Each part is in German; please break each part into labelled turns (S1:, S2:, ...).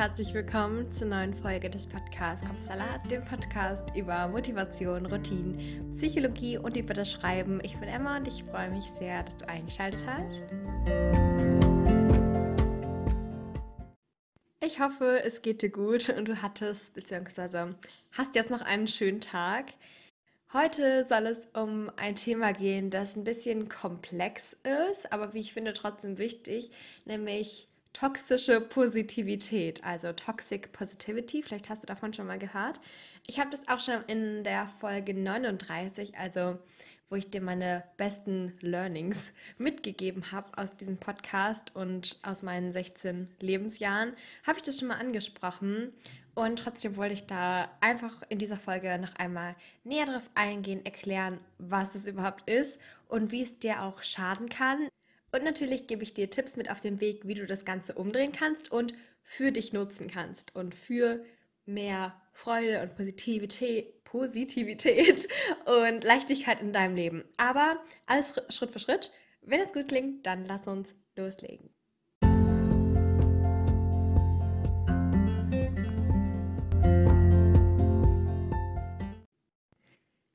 S1: herzlich willkommen zur neuen Folge des Podcasts Kopfsalat, dem Podcast über Motivation, Routinen, Psychologie und über das Schreiben. Ich bin Emma und ich freue mich sehr, dass du eingeschaltet hast. Ich hoffe, es geht dir gut und du hattest bzw. hast jetzt noch einen schönen Tag. Heute soll es um ein Thema gehen, das ein bisschen komplex ist, aber wie ich finde trotzdem wichtig, nämlich toxische Positivität, also Toxic Positivity. Vielleicht hast du davon schon mal gehört. Ich habe das auch schon in der Folge 39, also wo ich dir meine besten Learnings mitgegeben habe aus diesem Podcast und aus meinen 16 Lebensjahren, habe ich das schon mal angesprochen. Und trotzdem wollte ich da einfach in dieser Folge noch einmal näher drauf eingehen, erklären, was es überhaupt ist und wie es dir auch schaden kann. Und natürlich gebe ich dir Tipps mit auf den Weg, wie du das Ganze umdrehen kannst und für dich nutzen kannst und für mehr Freude und Positivität, Positivität und Leichtigkeit in deinem Leben. Aber alles Schritt für Schritt. Wenn es gut klingt, dann lass uns loslegen.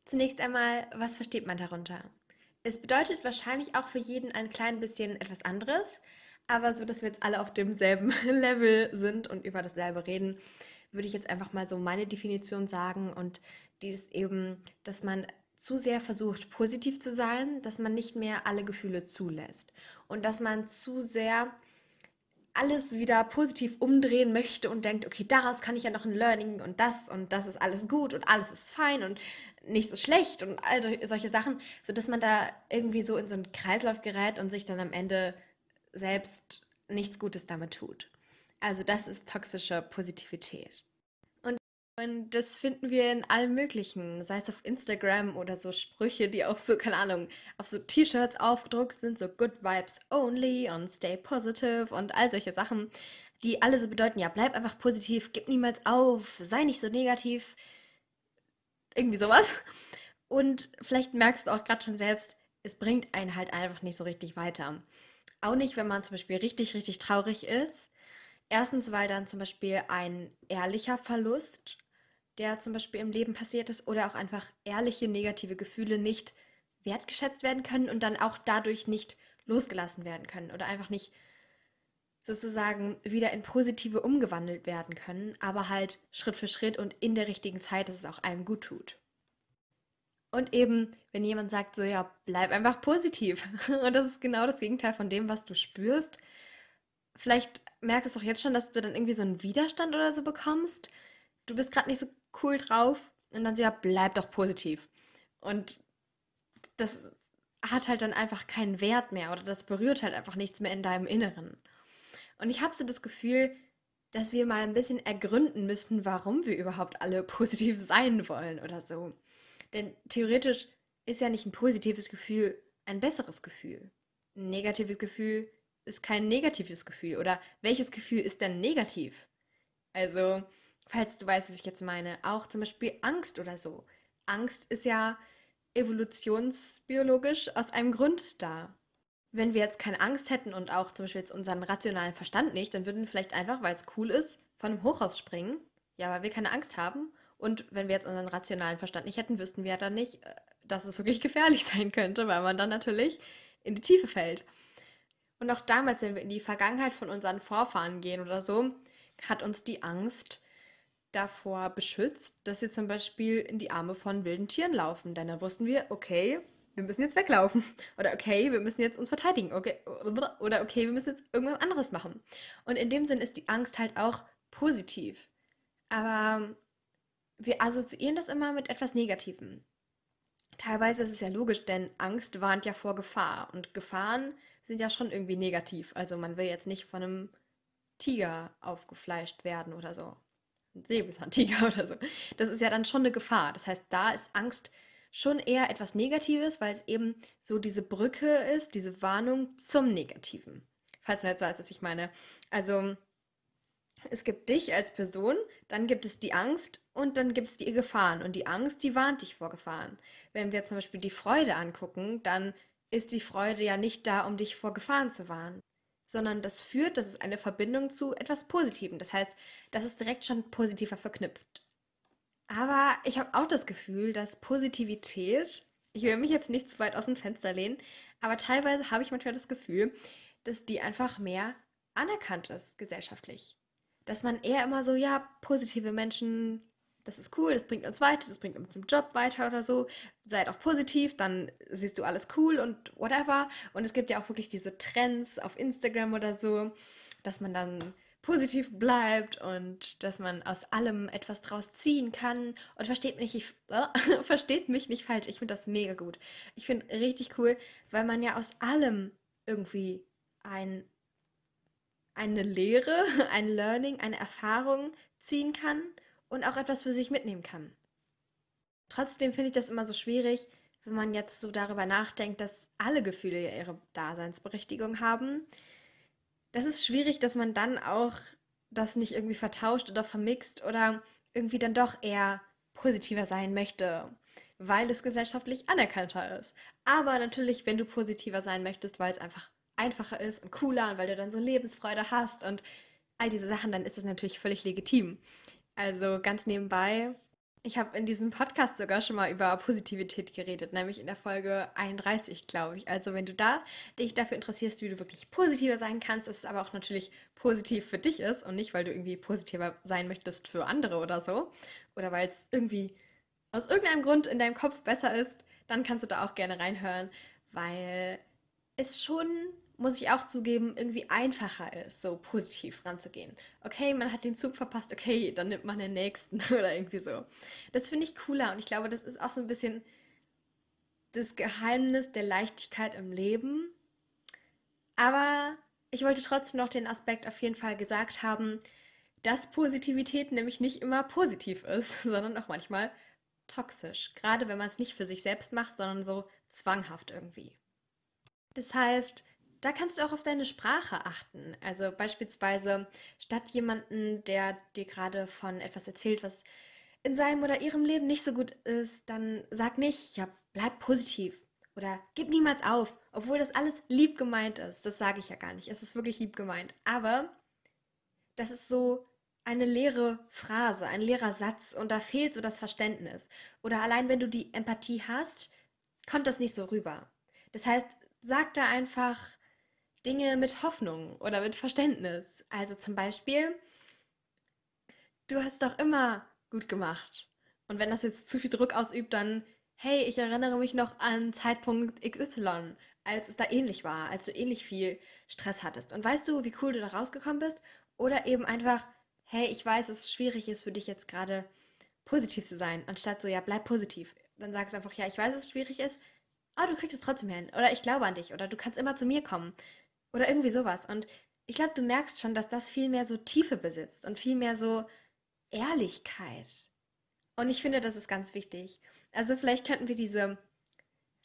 S1: Zunächst einmal, was versteht man darunter? Es bedeutet wahrscheinlich auch für jeden ein klein bisschen etwas anderes, aber so, dass wir jetzt alle auf demselben Level sind und über dasselbe reden, würde ich jetzt einfach mal so meine Definition sagen und die ist eben, dass man zu sehr versucht, positiv zu sein, dass man nicht mehr alle Gefühle zulässt und dass man zu sehr alles wieder positiv umdrehen möchte und denkt, okay, daraus kann ich ja noch ein Learning und das und das ist alles gut und alles ist fein und nicht so schlecht und all solche Sachen, sodass man da irgendwie so in so einen Kreislauf gerät und sich dann am Ende selbst nichts Gutes damit tut. Also das ist toxische Positivität. Und das finden wir in allem Möglichen, sei es auf Instagram oder so Sprüche, die auch so, keine Ahnung, auf so T-Shirts aufgedruckt sind, so Good Vibes Only und Stay Positive und all solche Sachen, die alle so bedeuten, ja, bleib einfach positiv, gib niemals auf, sei nicht so negativ, irgendwie sowas. Und vielleicht merkst du auch gerade schon selbst, es bringt einen halt einfach nicht so richtig weiter. Auch nicht, wenn man zum Beispiel richtig, richtig traurig ist. Erstens, weil dann zum Beispiel ein ehrlicher Verlust der zum Beispiel im Leben passiert ist, oder auch einfach ehrliche negative Gefühle nicht wertgeschätzt werden können und dann auch dadurch nicht losgelassen werden können oder einfach nicht sozusagen wieder in positive umgewandelt werden können, aber halt Schritt für Schritt und in der richtigen Zeit, dass es auch einem gut tut. Und eben, wenn jemand sagt, so ja, bleib einfach positiv. Und das ist genau das Gegenteil von dem, was du spürst. Vielleicht merkst du es auch jetzt schon, dass du dann irgendwie so einen Widerstand oder so bekommst. Du bist gerade nicht so cool drauf. Und dann so, ja, bleib doch positiv. Und das hat halt dann einfach keinen Wert mehr oder das berührt halt einfach nichts mehr in deinem Inneren. Und ich habe so das Gefühl, dass wir mal ein bisschen ergründen müssten, warum wir überhaupt alle positiv sein wollen oder so. Denn theoretisch ist ja nicht ein positives Gefühl ein besseres Gefühl. Ein negatives Gefühl ist kein negatives Gefühl. Oder welches Gefühl ist denn negativ? Also, falls du weißt, was ich jetzt meine, auch zum Beispiel Angst oder so. Angst ist ja evolutionsbiologisch aus einem Grund da. Wenn wir jetzt keine Angst hätten und auch zum Beispiel jetzt unseren rationalen Verstand nicht, dann würden wir vielleicht einfach, weil es cool ist, von einem Hochhaus springen. Ja, weil wir keine Angst haben. Und wenn wir jetzt unseren rationalen Verstand nicht hätten, wüssten wir ja dann nicht, äh, dass es wirklich gefährlich sein könnte, weil man dann natürlich in die Tiefe fällt. Und auch damals, wenn wir in die Vergangenheit von unseren Vorfahren gehen oder so, hat uns die Angst davor beschützt, dass sie zum Beispiel in die Arme von wilden Tieren laufen. Denn dann wussten wir, okay, wir müssen jetzt weglaufen. Oder okay, wir müssen jetzt uns verteidigen. Okay, oder okay, wir müssen jetzt irgendwas anderes machen. Und in dem Sinn ist die Angst halt auch positiv. Aber wir assoziieren das immer mit etwas Negativem. Teilweise ist es ja logisch, denn Angst warnt ja vor Gefahr. Und Gefahren sind ja schon irgendwie negativ. Also man will jetzt nicht von einem Tiger aufgefleischt werden oder so ein Säbelzahntiger oder so. Das ist ja dann schon eine Gefahr. Das heißt, da ist Angst schon eher etwas Negatives, weil es eben so diese Brücke ist, diese Warnung zum Negativen. Falls du jetzt weißt, was ich meine. Also, es gibt dich als Person, dann gibt es die Angst und dann gibt es die Gefahren. Und die Angst, die warnt dich vor Gefahren. Wenn wir zum Beispiel die Freude angucken, dann ist die Freude ja nicht da, um dich vor Gefahren zu warnen. Sondern das führt, das ist eine Verbindung zu etwas Positivem. Das heißt, das ist direkt schon positiver verknüpft. Aber ich habe auch das Gefühl, dass Positivität, ich will mich jetzt nicht zu weit aus dem Fenster lehnen, aber teilweise habe ich manchmal das Gefühl, dass die einfach mehr anerkannt ist gesellschaftlich. Dass man eher immer so, ja, positive Menschen, das ist cool, das bringt uns weiter, das bringt uns im Job weiter oder so. Seid auch positiv, dann siehst du alles cool und whatever. Und es gibt ja auch wirklich diese Trends auf Instagram oder so, dass man dann positiv bleibt und dass man aus allem etwas draus ziehen kann. Und versteht mich, ich, äh, versteht mich nicht falsch, ich finde das mega gut. Ich finde richtig cool, weil man ja aus allem irgendwie ein, eine Lehre, ein Learning, eine Erfahrung ziehen kann und auch etwas für sich mitnehmen kann. Trotzdem finde ich das immer so schwierig, wenn man jetzt so darüber nachdenkt, dass alle Gefühle ja ihre Daseinsberechtigung haben. Das ist schwierig, dass man dann auch das nicht irgendwie vertauscht oder vermixt oder irgendwie dann doch eher positiver sein möchte, weil es gesellschaftlich anerkannter ist. Aber natürlich, wenn du positiver sein möchtest, weil es einfach einfacher ist und cooler und weil du dann so Lebensfreude hast und all diese Sachen, dann ist es natürlich völlig legitim. Also ganz nebenbei, ich habe in diesem Podcast sogar schon mal über Positivität geredet, nämlich in der Folge 31, glaube ich. Also wenn du da dich dafür interessierst, wie du wirklich positiver sein kannst, dass es aber auch natürlich positiv für dich ist und nicht, weil du irgendwie positiver sein möchtest für andere oder so, oder weil es irgendwie aus irgendeinem Grund in deinem Kopf besser ist, dann kannst du da auch gerne reinhören, weil es schon muss ich auch zugeben, irgendwie einfacher ist, so positiv ranzugehen. Okay, man hat den Zug verpasst, okay, dann nimmt man den nächsten oder irgendwie so. Das finde ich cooler und ich glaube, das ist auch so ein bisschen das Geheimnis der Leichtigkeit im Leben. Aber ich wollte trotzdem noch den Aspekt auf jeden Fall gesagt haben, dass Positivität nämlich nicht immer positiv ist, sondern auch manchmal toxisch. Gerade wenn man es nicht für sich selbst macht, sondern so zwanghaft irgendwie. Das heißt, da kannst du auch auf deine Sprache achten. Also beispielsweise statt jemanden, der dir gerade von etwas erzählt, was in seinem oder ihrem Leben nicht so gut ist, dann sag nicht, ja, bleib positiv oder gib niemals auf, obwohl das alles lieb gemeint ist. Das sage ich ja gar nicht. Es ist wirklich lieb gemeint. Aber das ist so eine leere Phrase, ein leerer Satz und da fehlt so das Verständnis. Oder allein wenn du die Empathie hast, kommt das nicht so rüber. Das heißt, sag da einfach, Dinge mit Hoffnung oder mit Verständnis. Also zum Beispiel, du hast doch immer gut gemacht. Und wenn das jetzt zu viel Druck ausübt, dann, hey, ich erinnere mich noch an Zeitpunkt XY, als es da ähnlich war, als du ähnlich viel Stress hattest. Und weißt du, wie cool du da rausgekommen bist? Oder eben einfach, hey, ich weiß, dass es schwierig ist für dich jetzt gerade positiv zu sein, anstatt so, ja, bleib positiv. Dann sagst du einfach, ja, ich weiß, dass es schwierig ist, aber du kriegst es trotzdem hin. Oder ich glaube an dich. Oder du kannst immer zu mir kommen. Oder irgendwie sowas. Und ich glaube, du merkst schon, dass das viel mehr so Tiefe besitzt und viel mehr so Ehrlichkeit. Und ich finde, das ist ganz wichtig. Also vielleicht könnten wir diese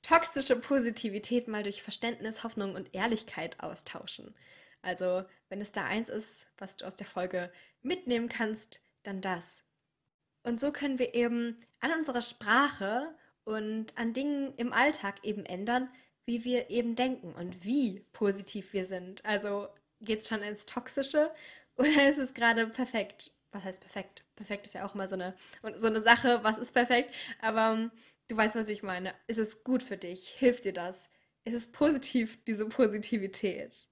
S1: toxische Positivität mal durch Verständnis, Hoffnung und Ehrlichkeit austauschen. Also, wenn es da eins ist, was du aus der Folge mitnehmen kannst, dann das. Und so können wir eben an unserer Sprache und an Dingen im Alltag eben ändern, wie wir eben denken und wie positiv wir sind. Also geht es schon ins Toxische oder ist es gerade perfekt? Was heißt perfekt? Perfekt ist ja auch mal so eine, so eine Sache, was ist perfekt? Aber ähm, du weißt, was ich meine. Ist es gut für dich? Hilft dir das? Ist es positiv, diese Positivität?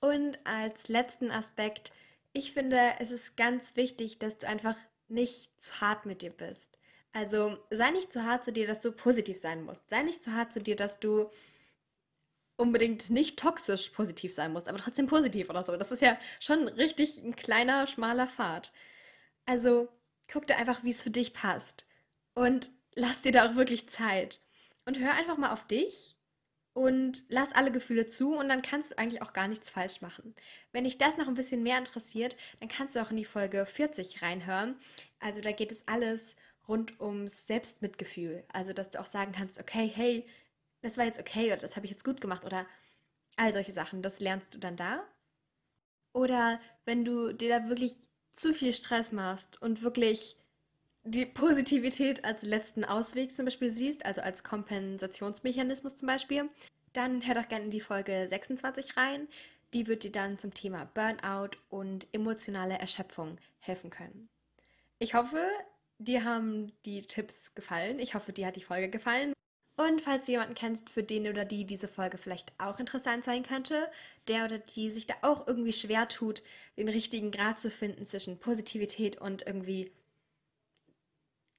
S1: Und als letzten Aspekt, ich finde, es ist ganz wichtig, dass du einfach nicht zu hart mit dir bist. Also sei nicht zu hart zu dir, dass du positiv sein musst. Sei nicht zu hart zu dir, dass du unbedingt nicht toxisch positiv sein musst, aber trotzdem positiv oder so. Das ist ja schon richtig ein kleiner, schmaler Pfad. Also guck dir einfach, wie es für dich passt. Und lass dir da auch wirklich Zeit. Und hör einfach mal auf dich und lass alle Gefühle zu und dann kannst du eigentlich auch gar nichts falsch machen. Wenn dich das noch ein bisschen mehr interessiert, dann kannst du auch in die Folge 40 reinhören. Also da geht es alles rund ums Selbstmitgefühl. Also, dass du auch sagen kannst, okay, hey, das war jetzt okay oder das habe ich jetzt gut gemacht oder all solche Sachen. Das lernst du dann da. Oder wenn du dir da wirklich zu viel Stress machst und wirklich die Positivität als letzten Ausweg zum Beispiel siehst, also als Kompensationsmechanismus zum Beispiel, dann hör doch gerne in die Folge 26 rein. Die wird dir dann zum Thema Burnout und emotionale Erschöpfung helfen können. Ich hoffe, dir haben die Tipps gefallen. Ich hoffe, dir hat die Folge gefallen. Und falls du jemanden kennst, für den oder die diese Folge vielleicht auch interessant sein könnte, der oder die sich da auch irgendwie schwer tut, den richtigen Grad zu finden zwischen Positivität und irgendwie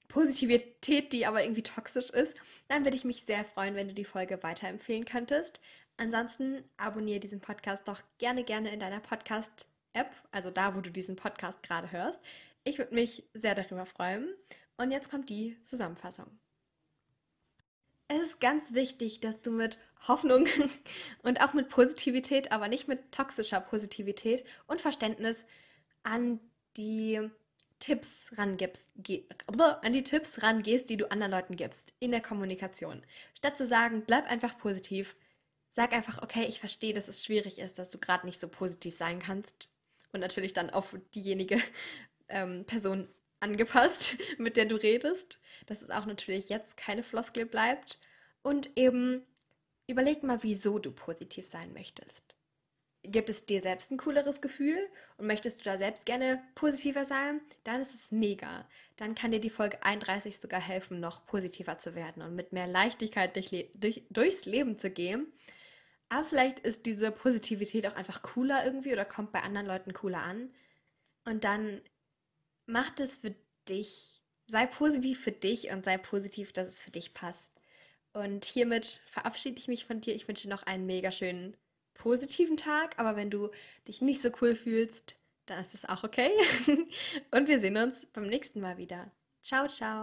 S1: Positivität, die aber irgendwie toxisch ist, dann würde ich mich sehr freuen, wenn du die Folge weiterempfehlen könntest. Ansonsten abonniere diesen Podcast doch gerne, gerne in deiner Podcast-App, also da, wo du diesen Podcast gerade hörst. Ich würde mich sehr darüber freuen. Und jetzt kommt die Zusammenfassung. Es ist ganz wichtig, dass du mit Hoffnung und auch mit Positivität, aber nicht mit toxischer Positivität und Verständnis an die Tipps rangibst, an die Tipps rangehst, die du anderen Leuten gibst in der Kommunikation. Statt zu sagen, bleib einfach positiv, sag einfach, okay, ich verstehe, dass es schwierig ist, dass du gerade nicht so positiv sein kannst. Und natürlich dann auf diejenige ähm, Person angepasst, mit der du redest, dass es auch natürlich jetzt keine Floskel bleibt. Und eben überleg mal, wieso du positiv sein möchtest gibt es dir selbst ein cooleres Gefühl und möchtest du da selbst gerne positiver sein, dann ist es mega. Dann kann dir die Folge 31 sogar helfen, noch positiver zu werden und mit mehr Leichtigkeit durch, durch, durchs Leben zu gehen. Aber vielleicht ist diese Positivität auch einfach cooler irgendwie oder kommt bei anderen Leuten cooler an. Und dann macht es für dich, sei positiv für dich und sei positiv, dass es für dich passt. Und hiermit verabschiede ich mich von dir. Ich wünsche dir noch einen mega schönen positiven Tag, aber wenn du dich nicht so cool fühlst, dann ist es auch okay. Und wir sehen uns beim nächsten Mal wieder. Ciao, ciao.